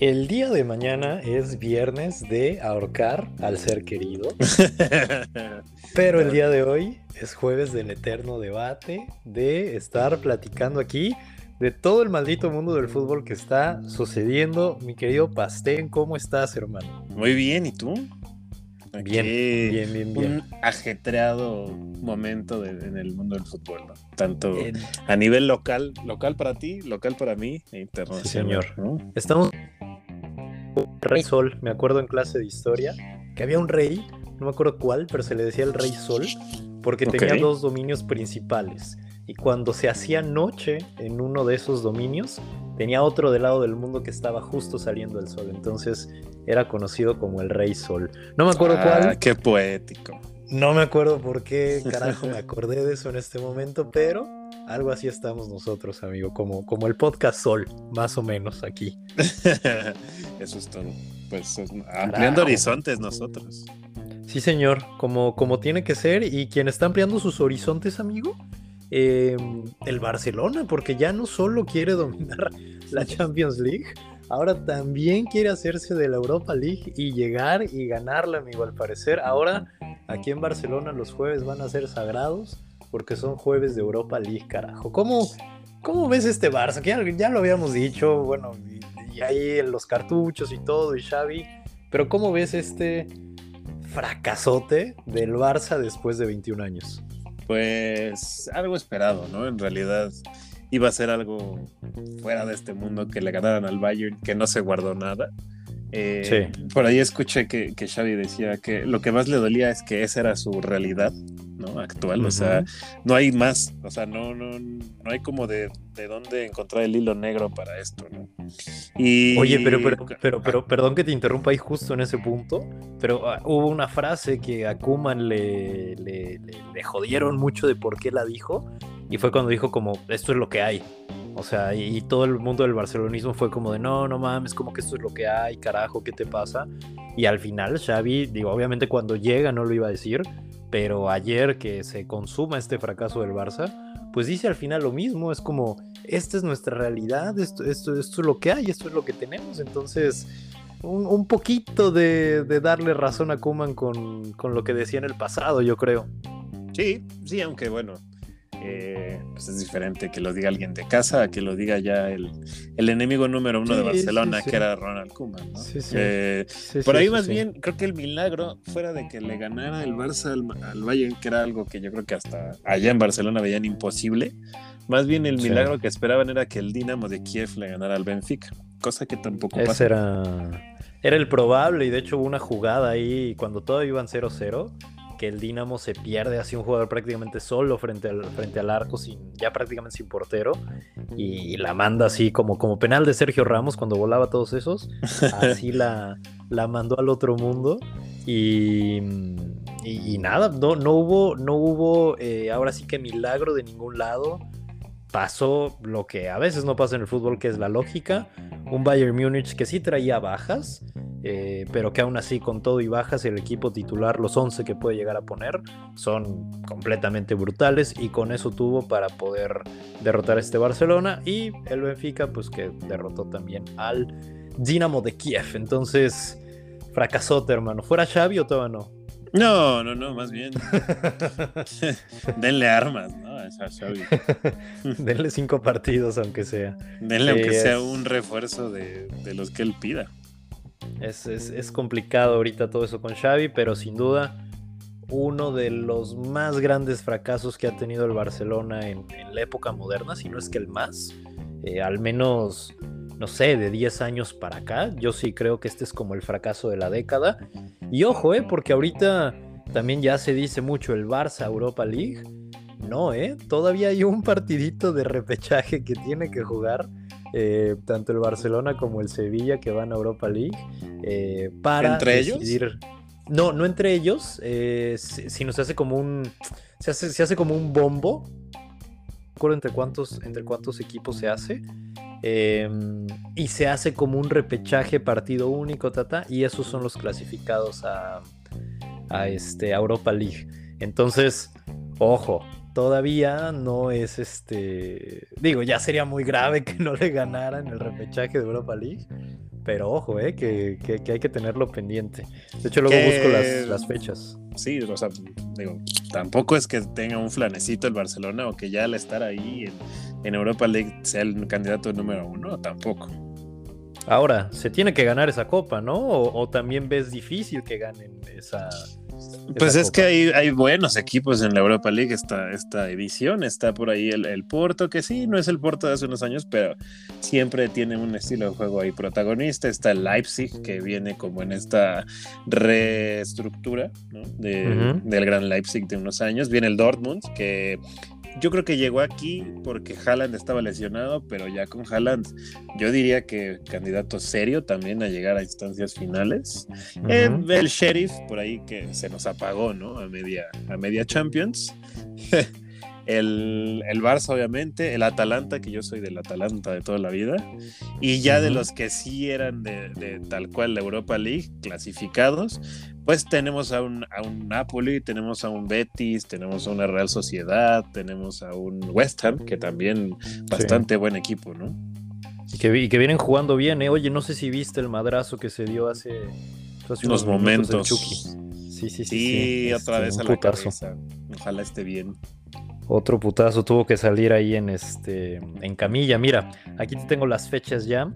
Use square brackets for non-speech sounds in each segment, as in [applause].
El día de mañana es viernes de ahorcar al ser querido. [laughs] Pero el día de hoy es jueves del eterno debate de estar platicando aquí de todo el maldito mundo del fútbol que está sucediendo. Mi querido Pastén, ¿cómo estás, hermano? Muy bien, ¿y tú? bien, bien, bien, bien. Un ajetreado momento en el mundo del fútbol, ¿no? Tanto a nivel local, local para ti, local para mí e internacional. Sí, señor. Estamos Rey Sol, me acuerdo en clase de historia, que había un rey, no me acuerdo cuál, pero se le decía el Rey Sol, porque tenía dos dominios principales. Y cuando se hacía noche en uno de esos dominios, tenía otro del lado del mundo que estaba justo saliendo el sol. Entonces era conocido como el Rey Sol. No me acuerdo ah, cuál. Qué poético. No me acuerdo por qué [laughs] carajo me acordé de eso en este momento, pero algo así estamos nosotros, amigo, como, como el podcast Sol, más o menos aquí. [laughs] Eso es todo. Pues ampliando horizontes nosotros. Sí, señor, como, como tiene que ser. Y quien está ampliando sus horizontes, amigo, em, el Barcelona, porque ya no solo quiere dominar [laughs] la Champions League, ahora también quiere hacerse de la Europa League y llegar y ganarla, amigo, al parecer. Ahora, aquí en Barcelona, los jueves van a ser sagrados porque son jueves de Europa League, carajo. ¿Cómo, cómo ves este Barça? Ya, ya lo habíamos dicho, bueno, y ahí los cartuchos y todo, y Xavi. Pero ¿cómo ves este fracasote del Barça después de 21 años? Pues algo esperado, ¿no? En realidad iba a ser algo fuera de este mundo que le ganaran al Bayern, que no se guardó nada. Eh, sí. Por ahí escuché que, que Xavi decía que lo que más le dolía es que esa era su realidad ¿no? Actual, o sea, no hay más, o sea, no, no, no hay como de, de dónde encontrar el hilo negro para esto, ¿no? Y... Oye, pero, pero, pero, pero, perdón que te interrumpa ahí justo en ese punto, pero ah, hubo una frase que a Kuman le, le, le, jodieron mucho de por qué la dijo, y fue cuando dijo como, esto es lo que hay. O sea, y, todo el mundo del barcelonismo fue como de, no, no mames, como que esto es lo que hay, carajo, ¿qué te pasa? Y al final Xavi, digo, obviamente cuando llega no lo iba a decir, pero ayer que se consuma este fracaso del Barça, pues dice al final lo mismo, es como, esta es nuestra realidad, esto, esto, esto es lo que hay, esto es lo que tenemos, entonces un, poquito de, darle razón a Kuman con, con lo que decía en el pasado, yo creo. Sí, sí, aunque bueno, eh, pues es diferente que lo diga alguien de casa a que lo diga ya el, el enemigo número uno de Barcelona, que era Ronald Koeman. ¿no? Eh, por ahí más bien, creo que el milagro, fuera de que le ganara el Barça al, Bayern, que era algo que yo creo que hasta allá en Barcelona veían imposible, más bien el milagro que esperaban era que el Dinamo de Kiev le ganara al Benfica, cosa que tampoco Ese Era, era el probable y de hecho hubo una jugada ahí cuando todos iban 0-0 que el Dinamo se pierde así un jugador prácticamente solo frente al, frente al arco, sin, ya prácticamente sin portero, y, la manda así como, como penal de Sergio Ramos cuando volaba todos esos, así la, la mandó al otro mundo y, y, nada, no, no hubo, no hubo eh, ahora sí que milagro de ningún lado. Pasó lo que a veces no pasa en el fútbol, que es la lógica. Un Bayern Múnich que sí traía bajas, eh, pero que aún así con todo y bajas el equipo titular, los 11 que puede llegar a poner, son completamente brutales y con eso tuvo para poder derrotar a este Barcelona y el Benfica pues que derrotó también al Dinamo de Kiev. Entonces, fracasote hermano. ¿Fuera Xavi o todavía no? No, no, no, más bien. [laughs] Denle armas, ¿no? A Xavi. [laughs] Denle cinco partidos, aunque sea. Denle, aunque sea un refuerzo de, de los que él pida. Es, complicado ahorita todo eso con Xavi, pero sin duda uno de los más grandes fracasos que ha tenido el Barcelona en, la época moderna, si no es que el más, eh, al menos, no sé, de 10 años para acá. Yo sí creo que este es como el fracaso de la década. Y ojo, eh, porque ahorita también ya se dice mucho el Barça Europa League. No, eh, todavía hay un partidito de repechaje que tiene que jugar eh, tanto el Barcelona como el Sevilla que van a Europa League eh, para ¿Entre ellos? No, no entre ellos, eh, sino se hace como un se hace, se hace como un bombo. No recuerdo entre cuántos, entre cuántos equipos se hace. Em, y se hace como un repechaje partido único, tata, y esos son los clasificados a, a, este, a Europa League. Entonces, ojo, todavía no es este. Digo, ya sería muy grave [laughs] que no le ganaran el repechaje de Europa League. Pero ojo, eh, que, hay que tenerlo pendiente. De hecho, luego busco las, fechas. Sí, o sea, digo, tampoco es que tenga un flanecito el Barcelona o que ya al estar ahí en, Europa League sea el candidato número uno, tampoco. Ahora, se tiene que ganar esa copa, ¿no? o también ves difícil que ganen esa, pues es que hay, hay, buenos equipos en la Europa League esta, esta edición. Está por ahí el, el, Porto, que sí, no es el Porto de hace unos años, pero siempre tiene un estilo de juego ahí protagonista. Está el Leipzig, que viene como en esta reestructura de, del Gran Leipzig de unos años. Viene el Dortmund, que yo creo que llegó aquí porque Haaland estaba lesionado, pero ya con Haaland yo diría que candidato serio también a llegar a instancias finales. Eh, el Sheriff, por ahí que se nos apagó, ¿no? A media, a media Champions. [laughs] el, el, Barça, obviamente, el Atalanta, que yo soy del Atalanta de toda la vida, y ya de los que sí eran de, tal cual la Europa League, clasificados, pues tenemos a un, a un Napoli, tenemos a un Betis, tenemos a una Real Sociedad, tenemos a un West Ham, que también bastante buen equipo, ¿no? Y que, que, vienen jugando bien, ¿eh? Oye, no sé si viste el madrazo que se dio hace, unos, momentos. Sí, sí, sí. Sí, otra este, vez a la cabeza. Ojalá esté bien. Otro putazo tuvo que salir ahí en este en camilla. Mira, aquí te tengo las fechas ya.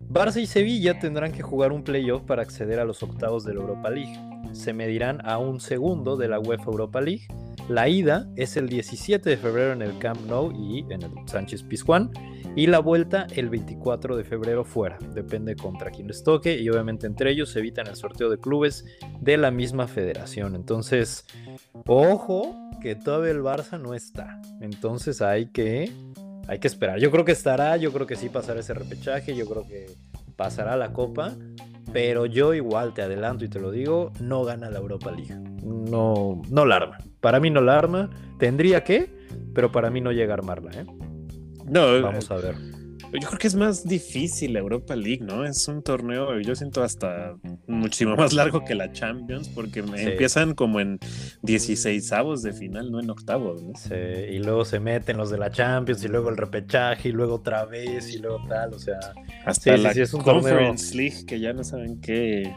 Barça y Sevilla tendrán que jugar un playoff para acceder a los octavos de la Europa League. Se medirán a un segundo de la UEFA Europa League. La ida es el 17 de febrero en el Camp Nou y en el Sánchez Pizjuán y la vuelta el 24 de febrero fuera. Depende contra quién les toque y obviamente entre ellos se evitan el sorteo de clubes de la misma federación. Entonces, ojo que todavía el Barça no está. Entonces hay que, hay que esperar. Yo creo que estará, yo creo que sí pasará ese repechaje, yo creo que pasará la copa. Pero yo igual te adelanto y te lo digo, no gana la Europa League. No, no la arma. Para mí no la arma. Tendría que, pero para mí no llega a armarla. ¿eh? No, vamos a ver. Yo creo que es más difícil la Europa League, ¿no? Es un torneo, yo siento hasta muchísimo [laughs] más largo que la Champions, porque empiezan como en 16 avos de final, no en octavos, ¿no? Sí, y luego se meten los de la Champions, y luego el repechaje, y luego otra vez, y luego tal, o sea. Hasta la Conference League, que ya no saben qué,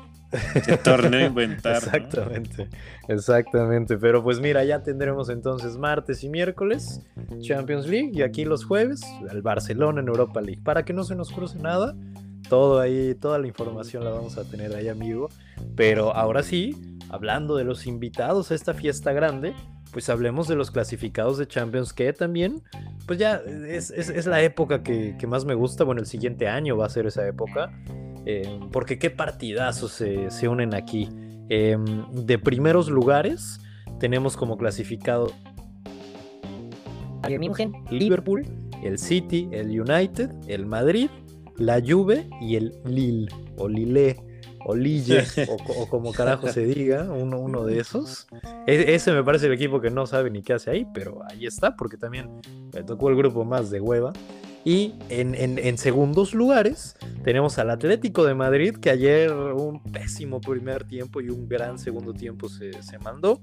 qué torneo inventar. exactamente, exactamente. Pero pues mira, ya tendremos entonces martes y miércoles Champions League y aquí los jueves el Barcelona en Europa League. Para que no se nos cruce nada, todo ahí, toda la información la vamos a tener ahí, amigo. Pero ahora sí, hablando de los invitados a esta fiesta grande, pues hablemos de los clasificados de Champions, que también, pues ya es, la época que, que, más me gusta. Bueno, el siguiente año va a ser esa época. Eh, porque qué partidazos se, unen aquí. Em, de primeros lugares tenemos como clasificado Liverpool, el City, el United, el Madrid, la Juve y el Lille o Lille o Lille o, como carajo se diga, uno, uno de esos. E, ese me parece el equipo que no sabe ni qué hace ahí, pero ahí está porque también me tocó el grupo más de hueva. Y en, segundos lugares tenemos al Atlético de Madrid, que ayer un pésimo primer tiempo y un gran segundo tiempo se, mandó.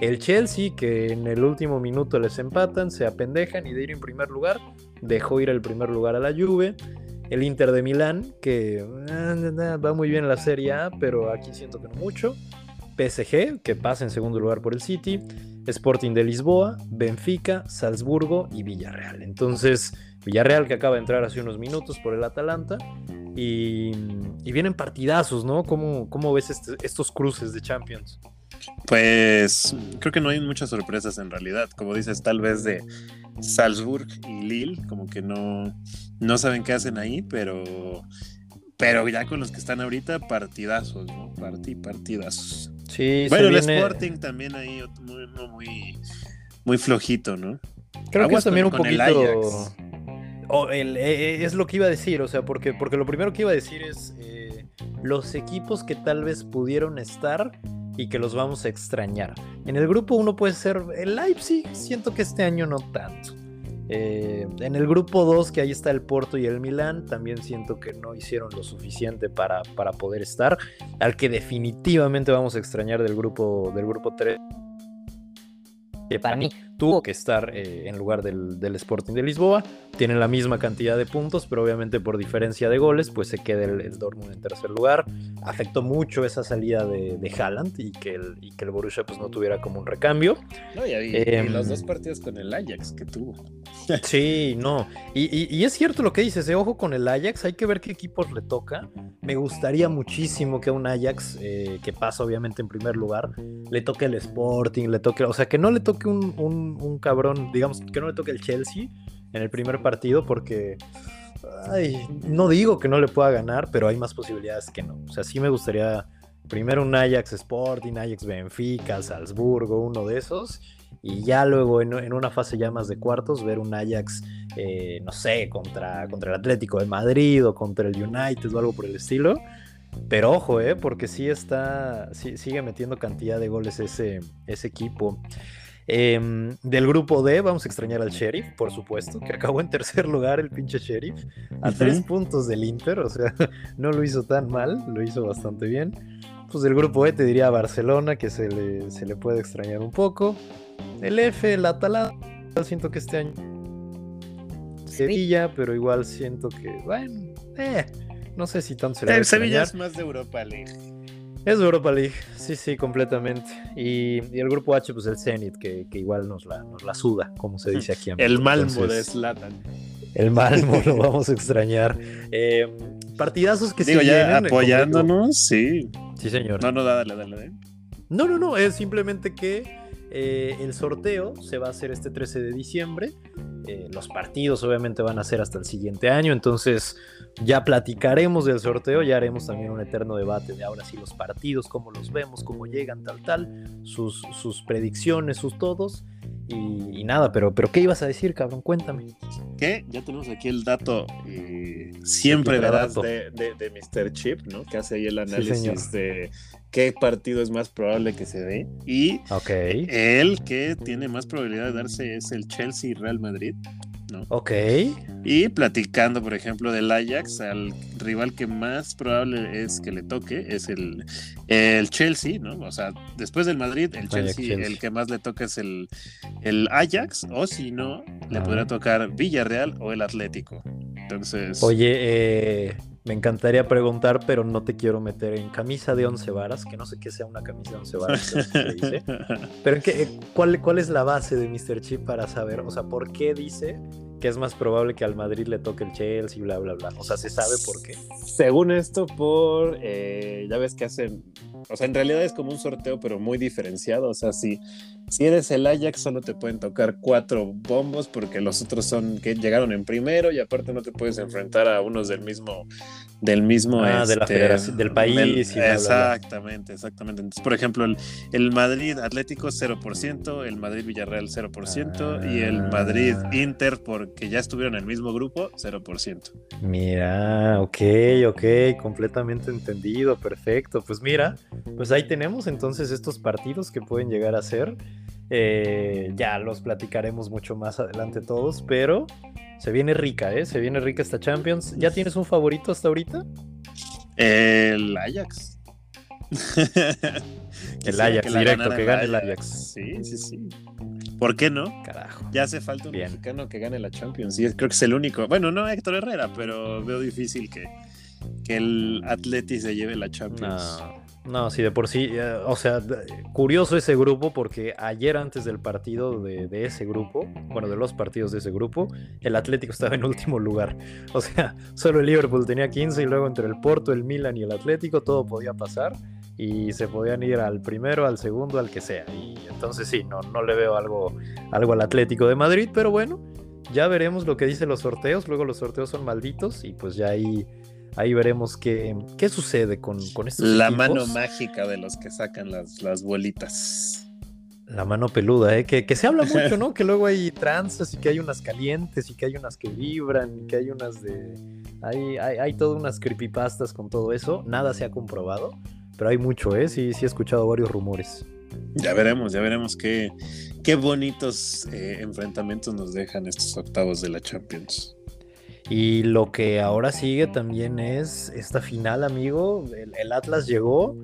El Chelsea, que en el último minuto les empatan, se apendejan y de ir en primer lugar, dejó ir el primer lugar a la Juve. El Inter de Milán, que ah, va muy bien en la Serie A, pero aquí siento que no mucho. PSG, que pasa en segundo lugar por el City. Sporting de Lisboa, Benfica, Salzburgo y Villarreal. Entonces, Villarreal que acaba de entrar hace unos minutos por el Atalanta. Y, vienen partidazos, ¿no? ¿Cómo, cómo ves este, estos cruces de Champions? Pues creo que no hay muchas sorpresas en realidad. Como dices, tal vez de Salzburg y Lille, como que no, no saben qué hacen ahí, pero, pero ya con los que están ahorita, partidazos, ¿no? Partí, partidazos. Sí, bueno, el Sporting también ahí muy, muy, muy flojito, ¿no? Creo que es también un poquito. Eh, eh, es lo que iba a decir, o sea, porque, porque lo primero que iba a decir es eh, los equipos que tal vez pudieron estar y que los vamos a extrañar. En el grupo uno puede ser el Leipzig, siento que este año no tanto. en el grupo 2, que ahí está el Porto y el Milán, también siento que no hicieron lo suficiente para, para poder estar. Al que definitivamente vamos a extrañar del grupo, del grupo 3. para mí tuvo que estar eh, en lugar del, Sporting de Lisboa. Tienen la misma cantidad de puntos, pero obviamente por diferencia de goles, pues se queda el, Dortmund en tercer lugar. Afectó mucho esa salida de, de Haaland y que, el, y que el Borussia pues no tuviera como un recambio. No, y, em, los dos partidos con el Ajax que tuvo. [laughs] Sí, no. Y, es cierto lo que dices, de ojo con el Ajax, hay que ver qué equipos le toca. Me gustaría muchísimo que a un Ajax, eh, que pasa obviamente en primer lugar, le toque el Sporting, le toque, o sea, que no le toque un, un, cabrón, digamos, que no le toque el Chelsea en el primer partido, porque no digo que no le pueda ganar, pero hay más posibilidades que no. O sea, sí me gustaría primero un Ajax Sporting, Ajax Benfica, Salzburgo, uno de esos y ya luego en, una fase ya más de cuartos ver un Ajax, eh, no sé, contra, contra el Atlético de Madrid o contra el United o algo por el estilo. Pero ojo, eh, porque sí está, sigue metiendo cantidad de goles ese, ese equipo. Em, del grupo D vamos a extrañar al Sheriff, por supuesto, que acabó en tercer lugar el pinche Sheriff, a tres puntos del Inter, o sea, [laughs] no lo hizo tan mal, lo hizo bastante bien. Pues del grupo E te diría Barcelona, que se le, se le puede extrañar un poco. El F, el Atalanta, siento que este año Sevilla, pero igual siento que, bueno, eh, no sé si tanto se le Sevilla es más de Europa League. Es Europa League, sí, sí, completamente. Y, el grupo H, pues el Zenit, que, igual nos la, nos la suda, como se dice aquí. [laughs] el Malmo de Slatan. El Malmo lo [laughs] vamos a extrañar. Eh, partidazos que Digo, ya apoyándonos, sí. Sí, señor. No, no, dale, dale, dale. No, no, no, es simplemente que eh, el sorteo se va a hacer este 13 de diciembre. Eh, los partidos obviamente van a ser hasta el siguiente año, entonces ya platicaremos del sorteo, ya haremos también un eterno debate de ahora sí los partidos, cómo los vemos, cómo llegan, tal, tal, sus, sus predicciones, sus todos. Y, nada, pero, pero ¿qué ibas a decir, cabrón? Cuéntame. ¿Qué? Ya tenemos aquí el dato eh, siempre, ¿verdad? De, de, Mr. Chip, ¿no? Que hace ahí el análisis de qué partido es más probable que se dé. Y el que tiene más probabilidad de darse es el Chelsea y Real Madrid. Ok. Y platicando, por ejemplo, del Ajax, al rival que más probable es que le toque es el, el Chelsea, ¿no? O sea, después del Madrid, el Chelsea, el que más le toca es el, el Ajax, o si no, le podrá tocar Villarreal o el Atlético. Entonces. Oye, eh, me encantaría preguntar, pero no te quiero meter en camisa de once varas, que no sé qué sea una camisa de once varas. pero [laughs] ¿qué, cuál, ¿cuál es la base de Mr. Chip para saber? O sea, ¿por qué dice que es más probable que al Madrid le toque el Chelsea, bla, bla, bla? O sea, ¿se sabe por qué? Según esto, por, eh, ya ves que hacen, o sea, en realidad es como un sorteo, pero muy diferenciado. O sea, si, si eres el Ajax, solo te pueden tocar cuatro bombos porque los otros son que llegaron en primero y aparte no te puedes enfrentar a unos del mismo del mismo ah, de la este, del país. exactamente, exactamente. Entonces, por ejemplo, el, el Madrid Atlético 0%, el Madrid Villarreal 0% y el Madrid ah. Inter, porque ya estuvieron en el mismo grupo, 0%. Mira, ok, ok, completamente entendido, perfecto. Pues mira, pues ahí tenemos entonces estos partidos que pueden llegar a ser. Eh, ya los platicaremos mucho más adelante todos, pero se viene rica, ¿eh? Se viene rica esta Champions. ¿Ya tienes un favorito hasta ahorita? El Ajax. [laughs] el Ajax, directo, que gane el Ajax. Sí, sí, sí. ¿Por qué no? Carajo. Ya hace falta un mexicano que gane la Champions. Y creo que es el único. Bueno, no Héctor Herrera, pero veo difícil que, que el Atleti se lleve la Champions. No. No, sí, de por sí, eh, o sea, curioso ese grupo porque ayer antes del partido de, ese grupo, bueno, de los partidos de ese grupo, el Atlético estaba en último lugar. O sea, [laughs] solo el Liverpool tenía 15 y luego entre el Porto, el Milan y el Atlético todo podía pasar y se podían ir al primero, al segundo, al que sea. Y entonces sí, no, no le veo algo, algo al Atlético de Madrid, pero bueno, ya veremos lo que dicen los sorteos. Luego los sorteos son malditos y pues ya ahí Ahí veremos qué, qué sucede con, con estos La mano mágica de los que sacan las, las bolitas. La mano peluda, ¿eh? que, se habla [laughs] mucho, ¿no? que luego hay tranzas y que hay unas calientes y que hay unas que vibran y que hay unas de... Hay, hay, hay todas unas creepypastas con todo eso. Nada se ha comprobado, pero hay mucho, ¿eh? Sí, sí he escuchado varios rumores. Ya veremos, ya veremos qué, qué bonitos eh, enfrentamientos nos dejan estos octavos de la Champions. Y lo que ahora sigue también es esta final, amigo. El, Atlas llegó,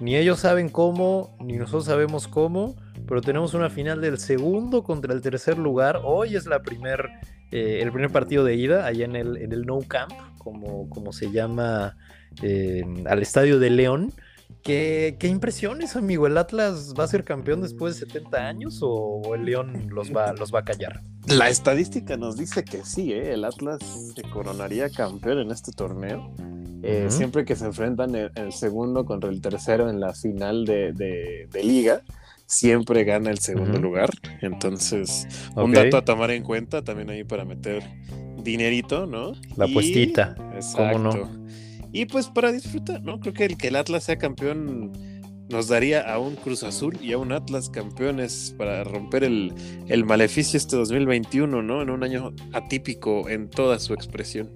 ni ellos saben cómo, ni nosotros sabemos cómo, pero tenemos una final del segundo contra el tercer lugar. Hoy es la primer, eh, el primer partido de ida allá en el, en el No Camp, como, como se llama eh, al estadio de León. ¿Qué, ¿Qué, impresiones, amigo? ¿El Atlas va a ser campeón después de 70 años o el León los va, los va a callar? La estadística nos dice que sí, ¿eh? el Atlas se coronaría campeón en este torneo. Eh, siempre que se enfrentan el, segundo contra el tercero en la final de, de, liga, siempre gana el segundo lugar. Entonces, un dato a tomar en cuenta también ahí para meter dinerito, ¿no? La puestita. Exacto. no? Y pues para disfrutar, ¿no? Creo que el que el Atlas sea campeón nos daría a un Cruz Azul y a un Atlas campeones para romper el, el maleficio este 2021, ¿no? En un año atípico en toda su expresión.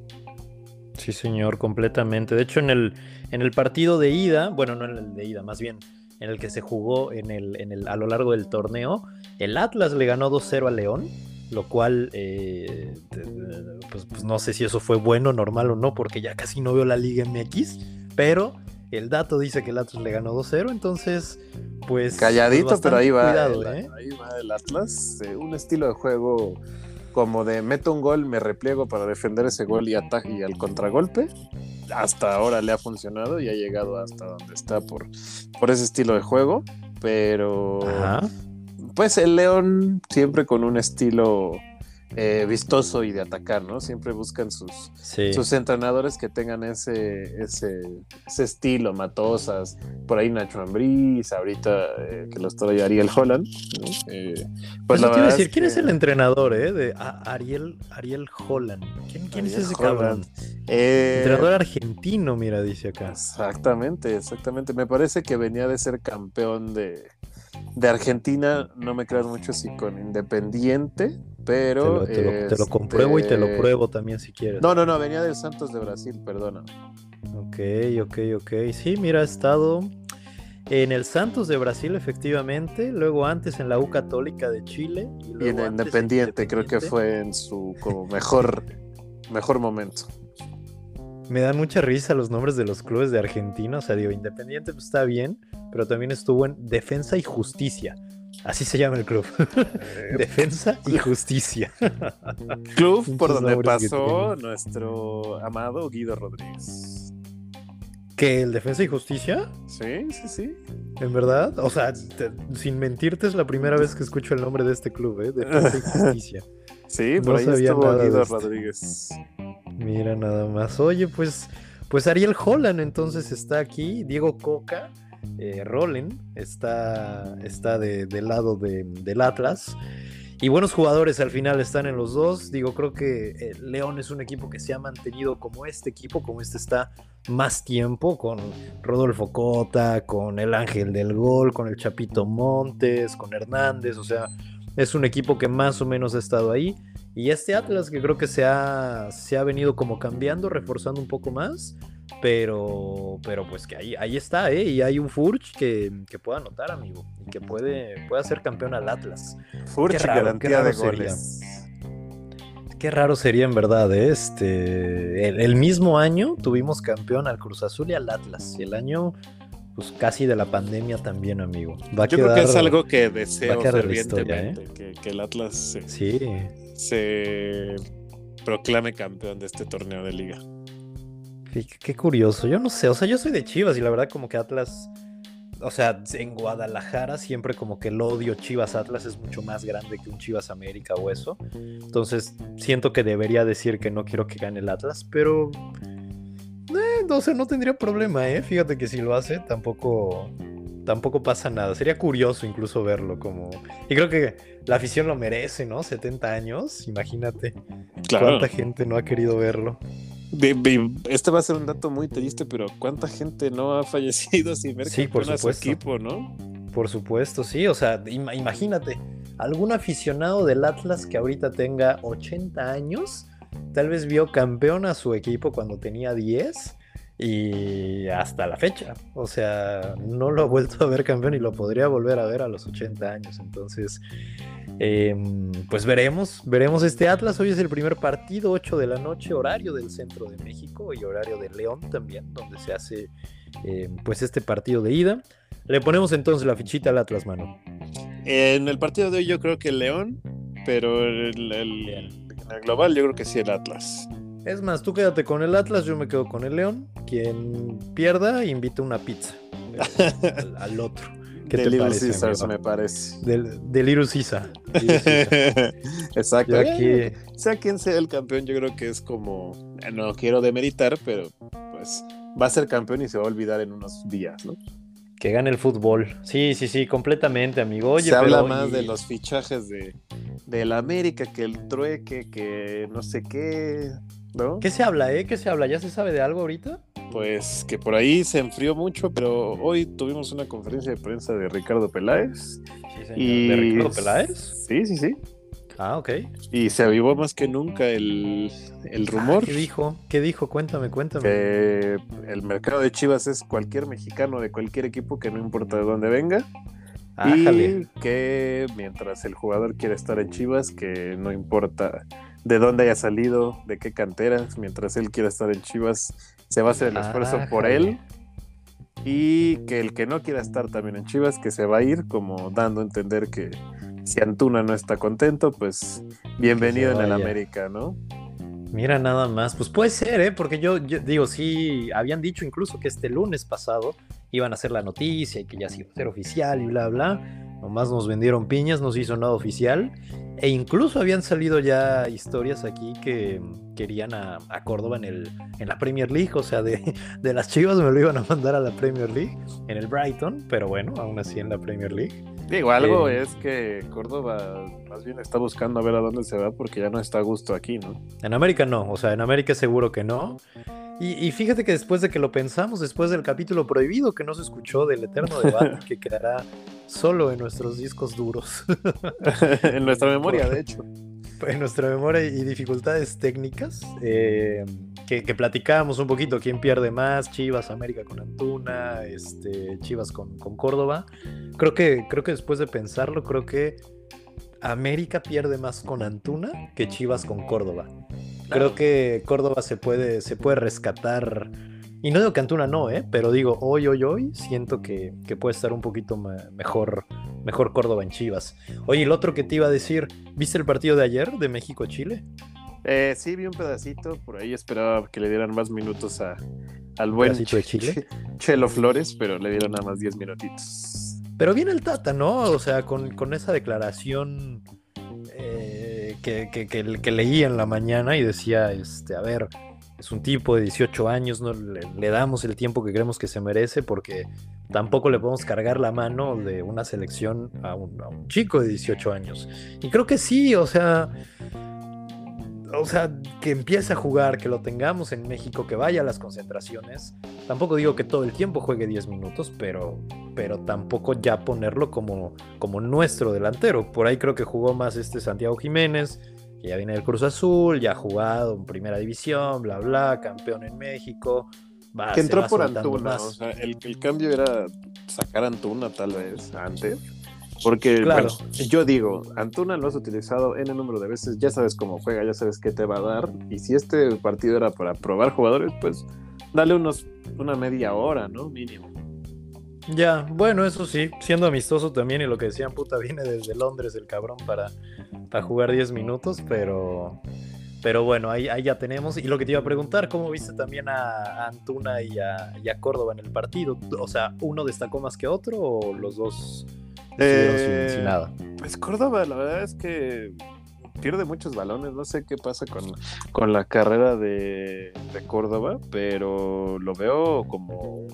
Sí, señor, completamente. De hecho, en el, en el partido de ida, bueno, no en el de ida, más bien, en el que se jugó en el, en el, a lo largo del torneo, el Atlas le ganó 2-0 a León lo cual eh, pues, pues, no sé si eso fue bueno, normal o no, porque ya casi no veo la Liga MX, pero el dato dice que el Atlas le ganó 2-0, entonces pues... Calladito, pues, pero ahí va, ¿eh? ahí va el Atlas, eh, un estilo de juego como de meto un gol, me repliego para defender ese gol y ataque y al contragolpe. Hasta ahora le ha funcionado y ha llegado hasta donde está por, por ese estilo de juego, pero pues el León siempre con un estilo eh, vistoso y de atacar, ¿no? Siempre buscan sus, sus entrenadores que tengan ese, ese, estilo, matosas. Por ahí Nacho Ambriz, ahorita eh, que lo trae Ariel Holland. Eh, pues la verdad decir, ¿quién es el entrenador eh, de Ariel, Ariel Holland? ¿Quién, es ese cabrón? entrenador argentino, mira, dice acá. Exactamente, exactamente. Me parece que venía de ser campeón de de Argentina, no me creas mucho así con Independiente, pero. Te lo, te lo, compruebo y te lo este, pruebo también si quieres. No, no, no, venía del Santos de Brasil, perdona. Ok, ok, ok. Sí, mira, ha estado en el Santos de Brasil, efectivamente. Luego antes en la U Católica de Chile. Y, en Independiente, creo que fue en su como mejor, [laughs] mejor momento. Me dan mucha risa los nombres de los clubes de Argentina. O sea, digo, Independiente pues, está bien, pero también estuvo en Defensa y Justicia. Así se llama el club. [laughs] Defensa y Justicia. [laughs] club por donde pasó nuestro amado Guido Rodríguez. ¿Que el Defensa y Justicia? Sí, sí, sí. ¿En verdad? O sea, sin mentirte, es la primera vez que escucho el nombre de este club, ¿eh? Defensa y [laughs] Justicia. Sí, por ahí estuvo Guido Rodríguez. Mira nada más. Oye, pues, pues Ariel Holland entonces está aquí. Diego Coca, eh, Roland, está, está de, del lado del Atlas. Y buenos jugadores al final están en los dos. Digo, creo que eh, León es un equipo que se ha mantenido como este equipo, como este está más tiempo, con Rodolfo Cota, con el Ángel del Gol, con el Chapito Montes, con Hernández. O sea, es un equipo que más o menos ha estado ahí. Y este Atlas que creo que se ha, se ha venido como cambiando, reforzando un poco más. Pero, pero pues que ahí, ahí está, ¿eh? Y hay un Furch que, que pueda anotar, amigo. Y que puede, puede ser campeón al Atlas. Furch garantía de goles. Qué raro sería en verdad, ¿eh? este. El, mismo año tuvimos campeón al Cruz Azul y al Atlas. Y el año pues casi de la pandemia también, amigo. Va Yo creo que es algo que deseo fervientemente, ¿eh? que, el Atlas se, sí. Se proclame campeón de este torneo de liga. Qué, curioso, yo no sé, o sea, yo soy de Chivas y la verdad como que Atlas, o sea, en Guadalajara siempre como que el odio Chivas Atlas es mucho más grande que un Chivas América o eso. Entonces siento que debería decir que no quiero que gane el Atlas, pero eh, no tendría problema, ¿eh? Fíjate que si lo hace, tampoco, tampoco pasa nada. Sería curioso incluso verlo como... Y creo que la afición lo merece, ¿no? 70 años, imagínate. ¿Cuánta gente no ha querido verlo? Este va a ser un dato muy triste, pero ¿cuánta gente no ha fallecido [laughs] sin ver sí, por supuesto. su equipo, no? Por supuesto, sí. O sea, imagínate, algún aficionado del Atlas que ahorita tenga 80 años Tal vez vio campeón a su equipo cuando tenía 10 y hasta la fecha. O sea, no lo ha vuelto a ver campeón y lo podría volver a ver a los 80 años. Entonces, em, pues veremos, veremos este Atlas. Hoy es el primer partido, 8 de la noche, horario del centro de México y horario de León también, donde se hace em, pues este partido de ida. Le ponemos entonces la fichita al Atlas, mano. En el partido de hoy yo creo que el León, pero el, en el global yo creo que sí el Atlas. Es más, tú quédate con el Atlas, yo me quedo con el León. Quien pierda, invita una pizza [laughs] al, otro. ¿Qué te parece, me parece. Del, del [laughs] Exacto. Sea quien sea el campeón, yo creo que es como. No quiero demeritar, pero pues va a ser campeón y se va a olvidar en unos días, ¿no? Que gane el fútbol. Sí, sí, sí, completamente, amigo. se habla más de los fichajes de, de América, que el trueque, que no sé qué. ¿No? ¿Qué se habla, eh? ¿Qué se habla? ¿Ya se sabe de algo ahorita? Pues que por ahí se enfrió mucho, pero hoy tuvimos una conferencia de prensa de Ricardo Peláez. Sí, señor. ¿De Ricardo Peláez? Sí, sí, sí. Ah, ok. Y se avivó más que nunca el, el rumor. ¿Qué dijo? ¿Qué dijo? Cuéntame, cuéntame. Que el mercado de Chivas es cualquier mexicano de cualquier equipo que no importa de dónde venga. Y que mientras el jugador quiere estar en Chivas, que no importa de dónde haya salido, de qué canteras, mientras él quiera estar en Chivas, se va a hacer el esfuerzo por él. Y que el que no quiera estar también en Chivas, que se va a ir, como dando a entender que si Antuna no está contento, pues bienvenido en el América, ¿no? Mira nada más, pues puede ser, ¿eh? Porque yo, yo, digo, sí, habían dicho incluso que este lunes pasado iban a hacer la noticia y que ya se iba a ser oficial y bla, bla. Nomás nos vendieron piñas, no se hizo nada oficial. E incluso habían salido ya historias aquí que querían a, Córdoba en, el, en la Premier League. O sea, de, de, las chivas me lo iban a mandar a la Premier League, en el Brighton, pero bueno, aún así en la Premier League. Digo, algo eh, es que Córdoba más bien está buscando a ver a dónde se va porque ya no está a gusto aquí, ¿no? En América no, o sea, en América seguro que no. Y, fíjate que después de que lo pensamos, después del capítulo prohibido que no se escuchó del eterno debate que quedará solo en nuestros discos duros. [laughs] en nuestra memoria, de hecho. En nuestra memoria y dificultades técnicas, eh, que, que, platicábamos un poquito quién pierde más, Chivas, América con Antuna, este, Chivas con, con Córdoba. Creo que, creo que después de pensarlo, creo que América pierde más con Antuna que Chivas con Córdoba. Creo que Córdoba se puede, se puede rescatar. Y no digo que Antuna no, ¿eh? pero digo, hoy, hoy, hoy, siento que, puede estar un poquito mejor, mejor Córdoba en Chivas. Oye, el otro que te iba a decir, ¿viste el partido de ayer de México-Chile? Eh, sí, vi un pedacito, por ahí esperaba que le dieran más minutos a, al buen de Chile? [laughs] Chelo Flores, pero le dieron nada más 10 minutitos. Pero viene el Tata, ¿no? O sea, con, con esa declaración que, que, leí en la mañana y decía, este, a ver, es un tipo de 18 años, no le, damos el tiempo que creemos que se merece porque tampoco le podemos cargar la mano de una selección a un chico de 18 años. Y creo que sí, o sea, o sea, que empiece a jugar, que lo tengamos en México, que vaya a las concentraciones. Tampoco digo que todo el tiempo juegue 10 minutos, pero, pero tampoco ya ponerlo como, como nuestro delantero. Por ahí creo que jugó más este Santiago Jiménez, que ya viene del Cruz Azul, ya ha jugado en primera división, bla, bla, campeón en México. que entró por Antuna, o sea, el, el cambio era sacar Antuna tal vez antes porque claro. yo digo, Antuna lo has utilizado en el número de veces, ya sabes cómo juega, ya sabes qué te va a dar. Y si este partido era para probar jugadores, pues dale unos una media hora, ¿no? Mínimo. Ya, bueno, eso sí, siendo amistoso también, y lo que decían, puta, viene desde Londres el cabrón para, para jugar 10 minutos, pero, pero bueno, ahí, ahí, ya tenemos. Y lo que te iba a preguntar, ¿cómo viste también a, Antuna y a, y a, Córdoba en el partido? O sea, ¿uno destacó más que otro o los dos eh, nada. Pues Córdoba, la verdad es que pierde muchos balones. No sé qué pasa con, con la carrera de, Córdoba, pero lo veo como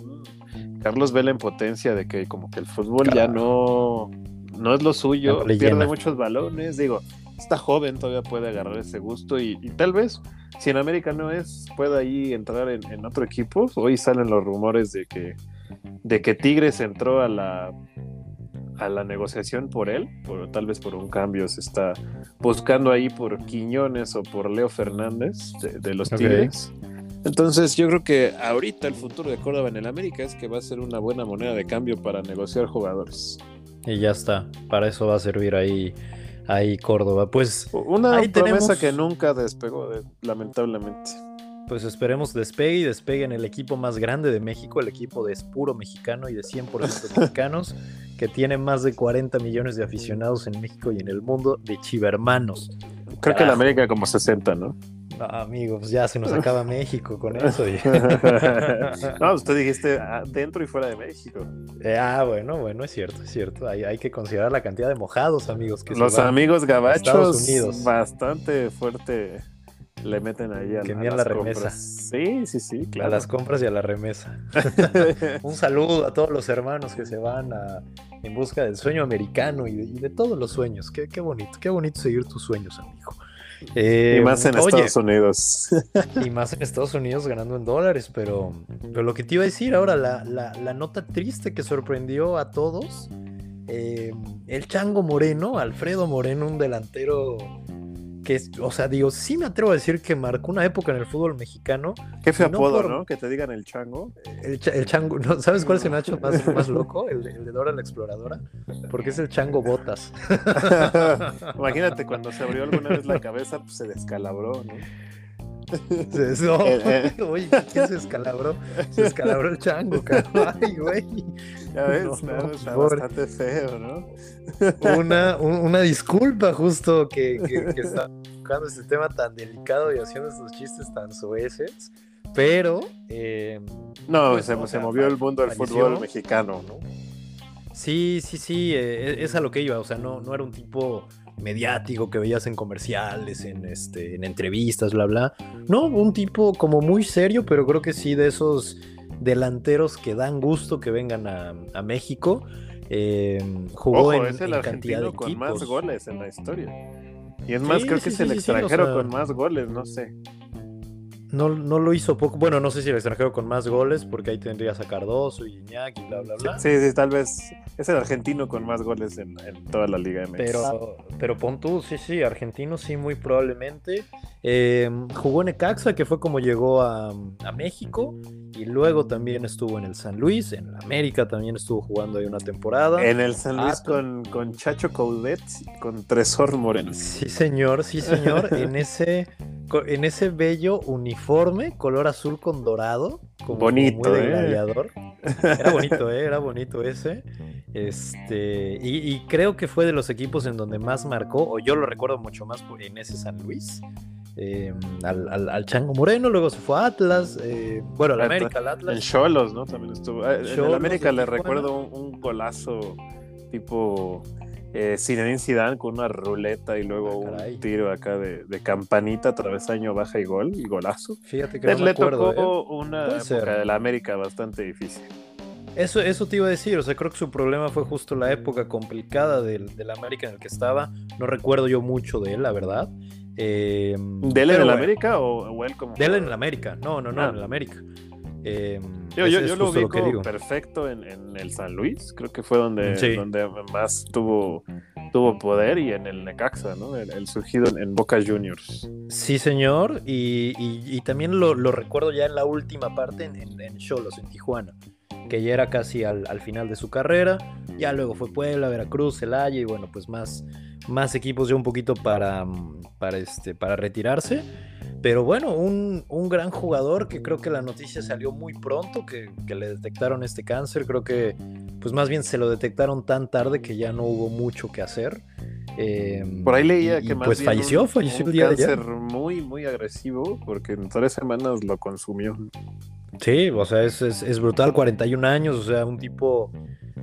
Carlos Vela en potencia de que como que el fútbol ya no, no es lo suyo, pierde muchos balones. Digo, está joven, todavía puede agarrar ese gusto y, tal vez si en América no es, pueda ahí entrar en, en, otro equipo. Hoy salen los rumores de que, de que Tigres entró a la a la negociación por él, por, tal vez por un cambio se está buscando ahí por Quiñones o por Leo Fernández de, los Tigres. Entonces yo creo que ahorita el futuro de Córdoba en el América es que va a ser una buena moneda de cambio para negociar jugadores. Y ya está, para eso va a servir ahí, ahí Córdoba. Pues una promesa que nunca despegó, lamentablemente. pues esperemos despegue y despegue en el equipo más grande de México, el equipo de es puro mexicano y de 100% [laughs] mexicanos, que tiene más de 40 millones de aficionados en México y en el mundo de chivermanos. Creo que en América como 60, ¿no? No, amigo, pues ya se nos acaba México con eso. [laughs] no, usted dijiste ah, dentro y fuera de México. Eh, ah, bueno, bueno, es cierto, es cierto. Hay, hay que considerar la cantidad de mojados, amigos. Que Los amigos gabachos, Unidos. bastante fuerte le meten ahí a, que a la remesa. Sí, sí, sí, claro. A las compras y a la remesa. [laughs] [laughs] Un saludo a todos los hermanos que se van a, en busca del sueño americano y de, todos los sueños. Qué, qué bonito, qué bonito seguir tus sueños, amigo. Eh, y más en Estados Unidos. y más en Estados Unidos ganando en dólares, pero, pero lo que te iba a decir ahora, la, la, nota triste que sorprendió a todos, eh, el Chango Moreno, Alfredo Moreno, un delantero que, o sea, digo, sí me atrevo a decir que marcó una época en el fútbol mexicano. Qué feo apodo, ¿no? Que te digan el chango. El, chango, ¿no? ¿sabes cuál se me ha hecho más, [laughs] más loco? El, de Dora la Exploradora. Porque es el chango botas. [laughs] Imagínate cuando se abrió alguna vez la cabeza, pues se descalabró, ¿no? [laughs] No, eh, eh. [laughs] oye, ¿quién se descalabró? Se descalabró el chango, cabrón. Ay, güey. Ya ves, no, está bastante feo, ¿no? Una, una disculpa justo que, que, está buscando este tema tan delicado y haciendo estos chistes tan sueces, pero... Eh, no, pues, se, se movió el mundo del fútbol mexicano, ¿no? Sí, sí, sí, e, es a lo que iba, o sea, no, no era un tipo mediático que veías en comerciales, en, este, en entrevistas, bla, bla. No, un tipo como muy serio, pero creo que sí de esos delanteros que dan gusto que vengan a, México. Eh, jugó en, es el argentino con más goles en la historia. Y es más, creo que es el extranjero con más goles, no sé. No, no lo hizo poco. Bueno, no sé si el extranjero con más goles, porque ahí tendrías a Cardoso y Iñaki, bla, bla, bla. Sí, sí, tal vez es el argentino con más goles en, toda la Liga MX. Pero, pero pon tú, sí, sí, argentino sí, muy probablemente. Em, jugó en Ecaxa, que fue como llegó a, México, y luego también estuvo en el San Luis, en la América también estuvo jugando ahí una temporada. En el San Luis con, con Chacho Coudet, con Tresor Moreno. Sí, señor, sí, señor, [laughs] en ese en ese bello uniforme, color azul con dorado. Como, bonito, ¿eh? Era bonito, ¿eh? Era bonito ese. Este, y, creo que fue de los equipos en donde más marcó, o yo lo recuerdo mucho más en ese San Luis. Em, al, Chango Moreno, luego se fue a Atlas, eh, bueno, al América, al Atlas. En Cholos, ¿no? También estuvo. Ah, en el América le recuerdo un, golazo tipo eh, Zinedine Zidane con una ruleta y luego ah, un tiro acá de, campanita, travesaño, baja y gol, y golazo. Fíjate que no le tocó ¿eh? una época de la América bastante difícil. Eso, eso te iba a decir, o sea, creo que su problema fue justo la época complicada del, América en el que estaba. No recuerdo yo mucho de él, la verdad. Eh, ¿De él en el América o, él como.? De él en el América, no, no, no, ah. en el América. Em, yo, lo vi perfecto en, el San Luis, creo que fue donde, donde más tuvo, tuvo poder y en el Necaxa, ¿no? El, surgido en Boca Juniors. Sí, señor, y, también lo, recuerdo ya en la última parte en Cholos, en, Tijuana, que ya era casi al, final de su carrera, ya luego fue Puebla, Veracruz, Celaya y bueno, pues más, más equipos ya un poquito para, para, este, para retirarse. Pero bueno, un, gran jugador que creo que la noticia salió muy pronto, que, le detectaron este cáncer. Creo que, pues más bien se lo detectaron tan tarde que ya no hubo mucho que hacer. Em, Por ahí leía que más pues falleció, falleció el día cáncer muy, muy agresivo, porque en tres semanas lo consumió. Sí, o sea, es, es, brutal, 41 años, o sea, un tipo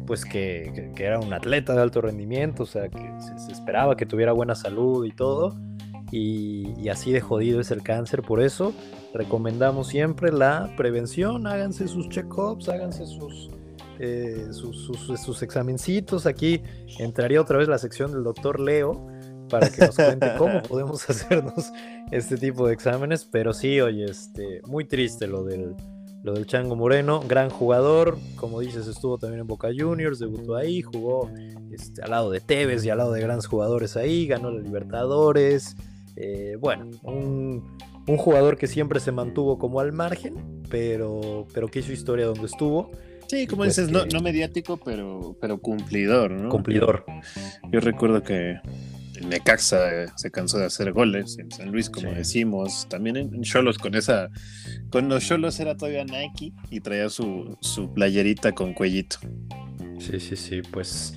pues que, era un atleta de alto rendimiento, o sea, que se esperaba que tuviera buena salud y todo y, así de jodido es el cáncer. Por eso recomendamos siempre la prevención. Háganse sus check-ups, háganse sus, eh, sus, sus, examencitos. Aquí entraría otra vez la sección del doctor Leo para que nos cuente cómo [laughs] podemos [laughs] hacernos este tipo de exámenes. Pero sí, oye, este, muy triste lo del, lo del Chango Moreno, gran jugador, como dices, estuvo también en Boca Juniors, debutó ahí, jugó este, al lado de Tevez y al lado de grandes jugadores ahí, ganó la Libertadores, eh, bueno, un, jugador que siempre se mantuvo como al margen, pero, pero que hizo historia donde estuvo. Sí, como pues dices, no, mediático, pero, pero cumplidor, ¿no? Cumplidor. Yo, recuerdo que, Necaxa eh, se cansó de hacer goles, en San Luis, como decimos, también en Cholos con esa, con los Cholos era todavía Nike y traía su, su playerita con cuellito. Sí, sí, sí, pues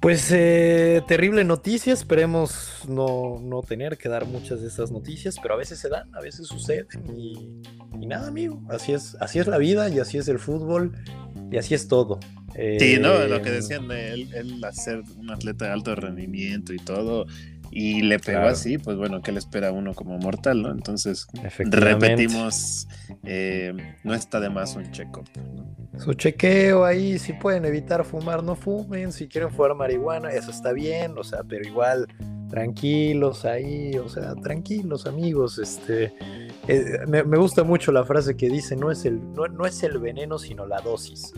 pues eh, terrible noticia, esperemos no, no, tener que dar muchas de esas noticias, pero a veces se dan, a veces suceden y, nada, amigo, así es, así es la vida y así es el fútbol y así es todo. sí, no, lo que eh, decían de él, él hacer un atleta de alto rendimiento y todo, y le pegó así, pues bueno, ¿qué le espera a uno como mortal, no? Entonces, repetimos, eh, no está de más un check-up. Su chequeo ahí, si pueden evitar fumar, no fumen, si quieren fumar marihuana, eso está bien, o sea, pero igual, tranquilos ahí, o sea, tranquilos amigos, este, eh, me, gusta mucho la frase que dice, no es el, no, no es el veneno, sino la dosis.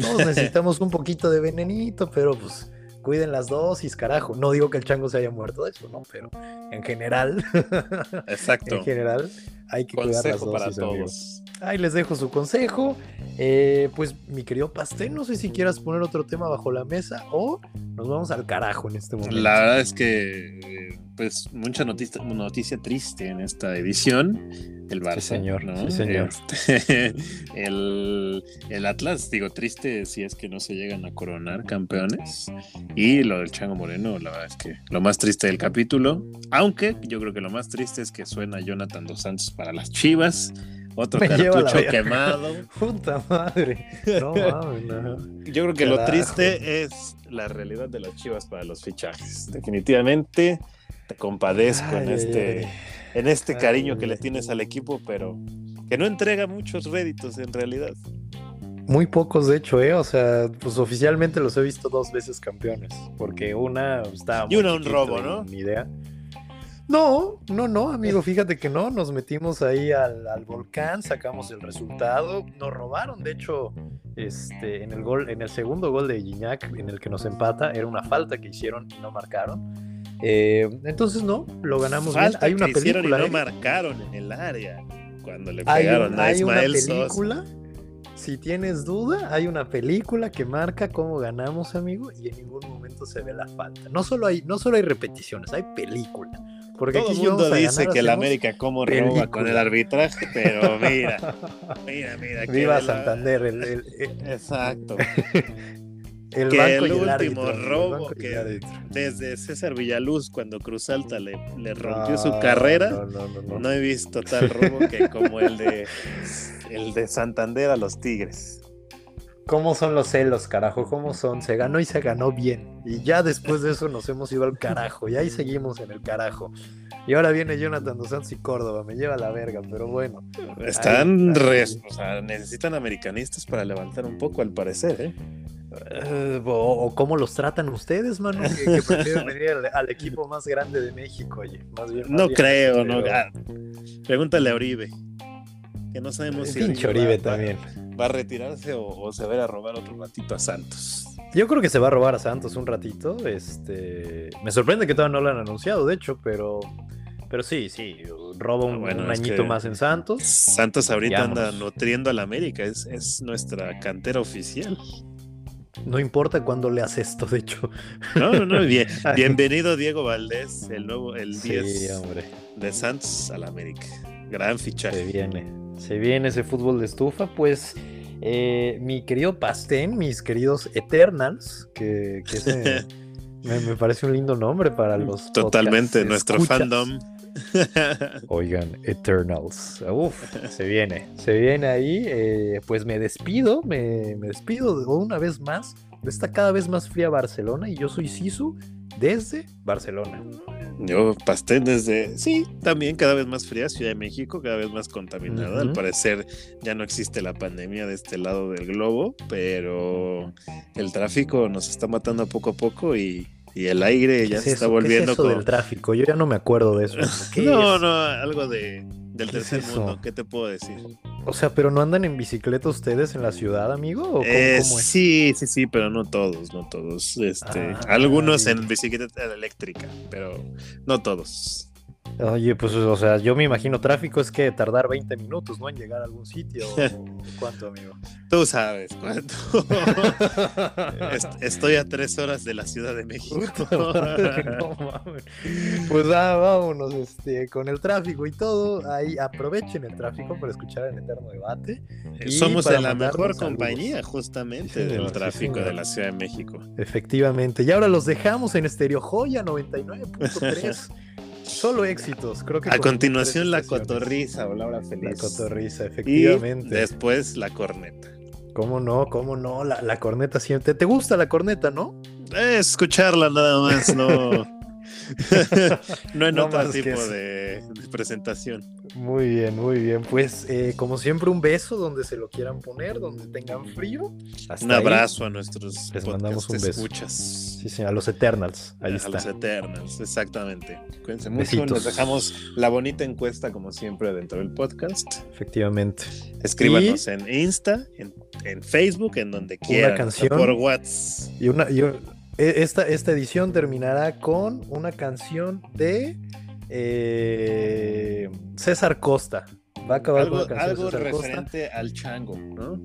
Todos [laughs] necesitamos un poquito de venenito, pero pues cuiden las dosis, carajo. No digo que el chango se haya muerto de eso, ¿no? Pero en general. [laughs] Exacto. en general, hay que cuidar las dosis. Para todos. Ahí les dejo su consejo. Eh, pues, mi querido Pastel, no sé si quieras poner otro tema bajo la mesa o nos vamos al carajo en este momento. La verdad es que, eh, pues, mucha noticia, noticia triste en esta edición el Barça. Sí, señor. Sí, señor. Este, [laughs] el, el, Atlas, digo, triste si es que no se llegan a coronar campeones. Y lo del Chango Moreno, la verdad es que lo más triste del capítulo. Aunque yo creo que lo más triste es que suena Jonathan Dos Santos para las Chivas. Otro cartucho quemado. [laughs] Puta madre. No [laughs] mames, no. Yo creo que lo triste es la realidad de las Chivas para los fichajes. Definitivamente te compadezco en este en este cariño que le tienes al equipo, pero que no entrega muchos réditos en realidad. Muy pocos, de hecho, ¿eh? O sea, pues oficialmente los he visto dos veces campeones, porque una estaba... Y una un robo, ¿no? Ni idea. No, no, no, amigo, [laughs] fíjate que no, nos metimos ahí al, volcán, sacamos el resultado, nos robaron, de hecho, este, en el gol, en el segundo gol de Gignac, en el que nos empata, era una falta que hicieron y no marcaron. Eh, entonces, no, lo ganamos bien. Hay una película. Y no ¿eh? marcaron en el área cuando le pegaron a Ismael una película. Si tienes duda, hay una película que marca cómo ganamos, amigo, y en ningún momento se ve la falta. No solo hay, no solo hay repeticiones, hay película. Porque Todo el mundo dice que el América cómo roba con el arbitraje, pero mira, [laughs] mira, mira. Viva Santander. El, Exacto. [laughs] El que el, último robo que desde César Villaluz cuando Cruz Alta le, le rompió su carrera no, he visto tal robo que como el de el de Santander a los Tigres. ¿Cómo son los celos, carajo? ¿Cómo son? Se ganó y se ganó bien. Y ya después de eso nos hemos ido al carajo. Y ahí seguimos en el carajo. Y ahora viene Jonathan Dos Santos y Córdoba. Me lleva la verga, pero bueno. Están o sea, necesitan americanistas para levantar un poco, al parecer, ¿eh? Eh, o, cómo los tratan ustedes, mano, que, prefieren [laughs] venir al, equipo más grande de México, oye. no creo, no. Ah, pregúntale a Oribe, que no sabemos si Oribe, también. Va, a retirarse o, se va a, ir a robar otro ratito a Santos. Yo creo que se va a robar a Santos un ratito. Este, me sorprende que todavía no lo han anunciado, de hecho, pero, pero sí, sí, roba un, ah, añito más en Santos. Santos ahorita anda nutriendo a la América, es, es nuestra cantera oficial. No importa cuándo le haces esto, de hecho. No, no, no. Bien, [laughs] bienvenido Diego Valdés, el nuevo, el 10 de Santos al América. Gran fichaje. Se viene, se viene ese fútbol de estufa. Pues eh, mi querido Pastén, mis queridos Eternals, que, [laughs] me, parece un lindo nombre para los. Totalmente, nuestro fandom. [laughs] Oigan, Eternals. Uf, se viene. Se viene ahí. Eh, pues me despido, me, me, despido una vez más. Está cada vez más fría Barcelona y yo soy Sisu desde Barcelona. Yo pasté desde, sí, también cada vez más fría, Ciudad de México, cada vez más contaminada. Al parecer ya no existe la pandemia de este lado del globo, pero el tráfico nos está matando poco a poco y y el aire ya se está volviendo. ¿Qué es eso del tráfico? Yo ya no me acuerdo de eso. [laughs] no, no, algo de, del tercer mundo. ¿Qué te puedo decir? O sea, ¿pero no andan en bicicleta ustedes en la ciudad, amigo? ¿O eh, Sí, sí, sí, pero no todos, no todos. Este, ah, algunos en bicicleta eléctrica, pero no todos. Oye, pues, o sea, yo me imagino tráfico es que tardar 20 minutos, ¿no? En llegar a algún sitio. [laughs] ¿Cuánto, amigo? Tú sabes cuánto. [laughs] Estoy a tres horas de la Ciudad de México. no mames. Pues ah, vámonos este, con el tráfico y todo. Ahí aprovechen el tráfico para escuchar el eterno debate. Somos de la mejor compañía, justamente, del tráfico de la Ciudad de México. Efectivamente. Y ahora los dejamos en Estereo Joya 99.3. [laughs] Solo éxitos, creo que. A continuación la cotorriza o Laura Feliz. La cotorriza, efectivamente. Y después la corneta. ¿Cómo no? ¿Cómo no? La, la corneta siempre. ¿Te gusta la corneta, no? escucharla nada más, no. [laughs] [laughs] no en otro tipo de, presentación. Muy bien, muy bien. Pues eh, como siempre un beso donde se lo quieran poner, donde tengan frío. un abrazo a nuestros Les mandamos un beso. Escuchas. Sí, sí, a los Eternals. Ahí a los Eternals, exactamente. Cuídense mucho. Nos dejamos la bonita encuesta como siempre dentro del podcast. Efectivamente. Escríbanos en Insta, en, Facebook, en donde quieran. Una canción. Por WhatsApp. Y una, esta, esta edición terminará con una canción de eh, César Costa. Va a acabar algo, con algo referente al chango, ¿no?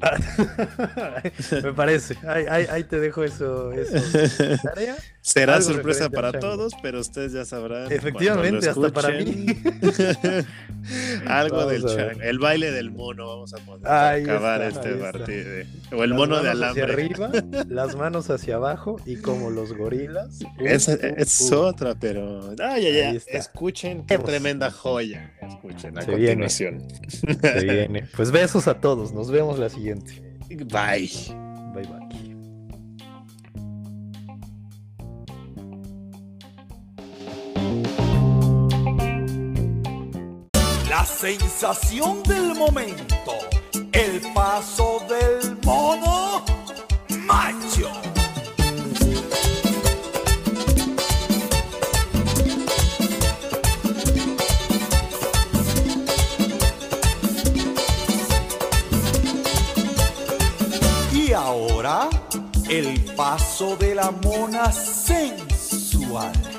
[laughs] Me parece. Ahí, te dejo eso. [laughs] ¿Tarea? Será sorpresa para todos, pero ustedes ya sabrán. Efectivamente, hasta para mí. [laughs] Algo del chango. El baile del mono, vamos a poner. acabar este partido. O el mono de alambre. Hacia arriba, las manos hacia abajo y como los gorilas. es, es otra, pero. Ah, ya, ya. Escuchen qué tremenda joya. Escuchen a continuación. Se viene. Pues besos a todos. Nos vemos la siguiente. Bye. Bye, bye. Sensación del momento, el paso del mono macho. Y ahora, el paso de la mona sensual.